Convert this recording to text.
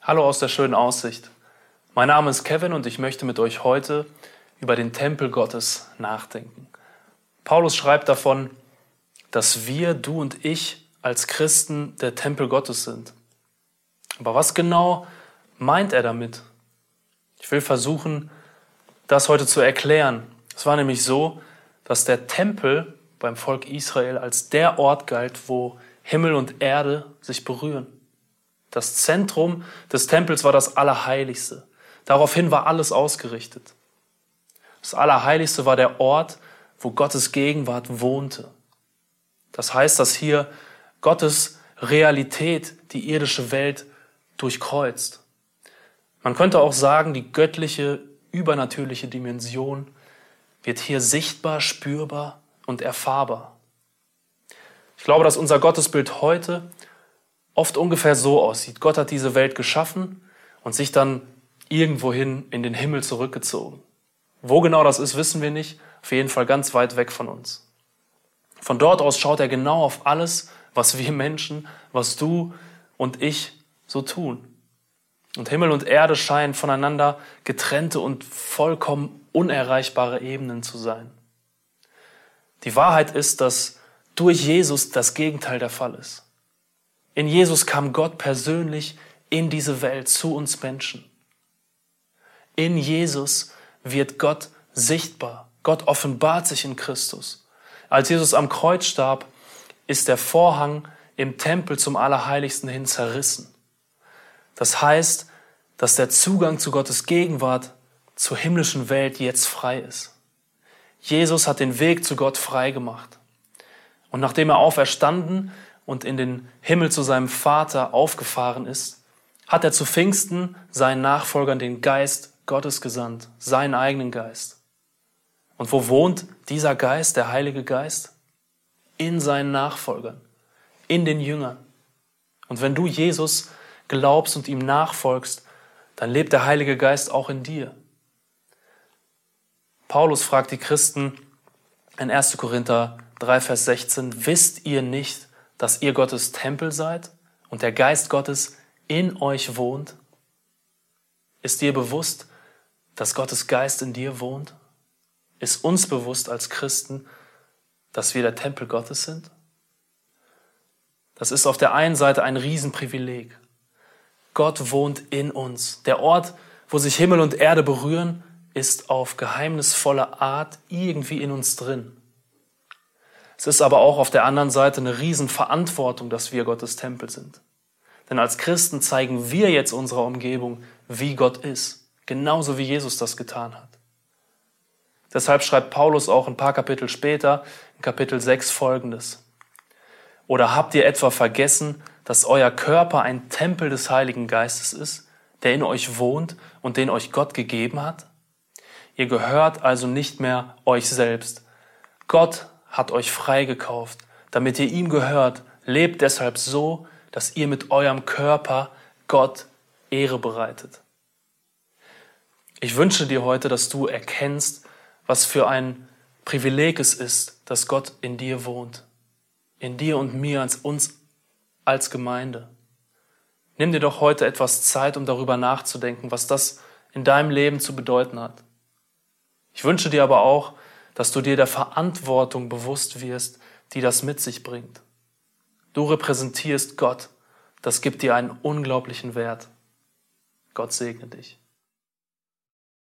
Hallo aus der schönen Aussicht. Mein Name ist Kevin und ich möchte mit euch heute über den Tempel Gottes nachdenken. Paulus schreibt davon, dass wir, du und ich als Christen der Tempel Gottes sind. Aber was genau meint er damit? Ich will versuchen, das heute zu erklären. Es war nämlich so, dass der Tempel beim Volk Israel als der Ort galt, wo Himmel und Erde sich berühren. Das Zentrum des Tempels war das Allerheiligste. Daraufhin war alles ausgerichtet. Das Allerheiligste war der Ort, wo Gottes Gegenwart wohnte. Das heißt, dass hier Gottes Realität die irdische Welt durchkreuzt. Man könnte auch sagen, die göttliche, übernatürliche Dimension wird hier sichtbar, spürbar und erfahrbar. Ich glaube, dass unser Gottesbild heute oft ungefähr so aussieht. Gott hat diese Welt geschaffen und sich dann irgendwohin in den Himmel zurückgezogen. Wo genau das ist, wissen wir nicht. Auf jeden Fall ganz weit weg von uns. Von dort aus schaut er genau auf alles, was wir Menschen, was du und ich so tun. Und Himmel und Erde scheinen voneinander getrennte und vollkommen unerreichbare Ebenen zu sein. Die Wahrheit ist, dass durch Jesus das Gegenteil der Fall ist. In Jesus kam Gott persönlich in diese Welt zu uns Menschen. In Jesus wird Gott sichtbar. Gott offenbart sich in Christus. Als Jesus am Kreuz starb, ist der Vorhang im Tempel zum Allerheiligsten hin zerrissen. Das heißt, dass der Zugang zu Gottes Gegenwart zur himmlischen Welt jetzt frei ist. Jesus hat den Weg zu Gott frei gemacht. Und nachdem er auferstanden und in den Himmel zu seinem Vater aufgefahren ist, hat er zu Pfingsten seinen Nachfolgern den Geist Gottes gesandt, seinen eigenen Geist. Und wo wohnt dieser Geist, der Heilige Geist? In seinen Nachfolgern, in den Jüngern. Und wenn du Jesus glaubst und ihm nachfolgst, dann lebt der Heilige Geist auch in dir. Paulus fragt die Christen in 1. Korinther 3, Vers 16, wisst ihr nicht, dass ihr Gottes Tempel seid und der Geist Gottes in euch wohnt? Ist dir bewusst, dass Gottes Geist in dir wohnt? Ist uns bewusst als Christen, dass wir der Tempel Gottes sind? Das ist auf der einen Seite ein Riesenprivileg. Gott wohnt in uns. Der Ort, wo sich Himmel und Erde berühren, ist auf geheimnisvolle Art irgendwie in uns drin. Es ist aber auch auf der anderen Seite eine Riesenverantwortung, dass wir Gottes Tempel sind. Denn als Christen zeigen wir jetzt unserer Umgebung, wie Gott ist, genauso wie Jesus das getan hat. Deshalb schreibt Paulus auch ein paar Kapitel später, in Kapitel 6 folgendes. Oder habt ihr etwa vergessen, dass euer Körper ein Tempel des Heiligen Geistes ist, der in euch wohnt und den euch Gott gegeben hat? Ihr gehört also nicht mehr euch selbst. Gott hat euch freigekauft, damit ihr ihm gehört. Lebt deshalb so, dass ihr mit eurem Körper Gott Ehre bereitet. Ich wünsche dir heute, dass du erkennst, was für ein Privileg es ist, dass Gott in dir wohnt. In dir und mir, als uns als Gemeinde. Nimm dir doch heute etwas Zeit, um darüber nachzudenken, was das in deinem Leben zu bedeuten hat. Ich wünsche dir aber auch, dass du dir der Verantwortung bewusst wirst, die das mit sich bringt. Du repräsentierst Gott. Das gibt dir einen unglaublichen Wert. Gott segne dich.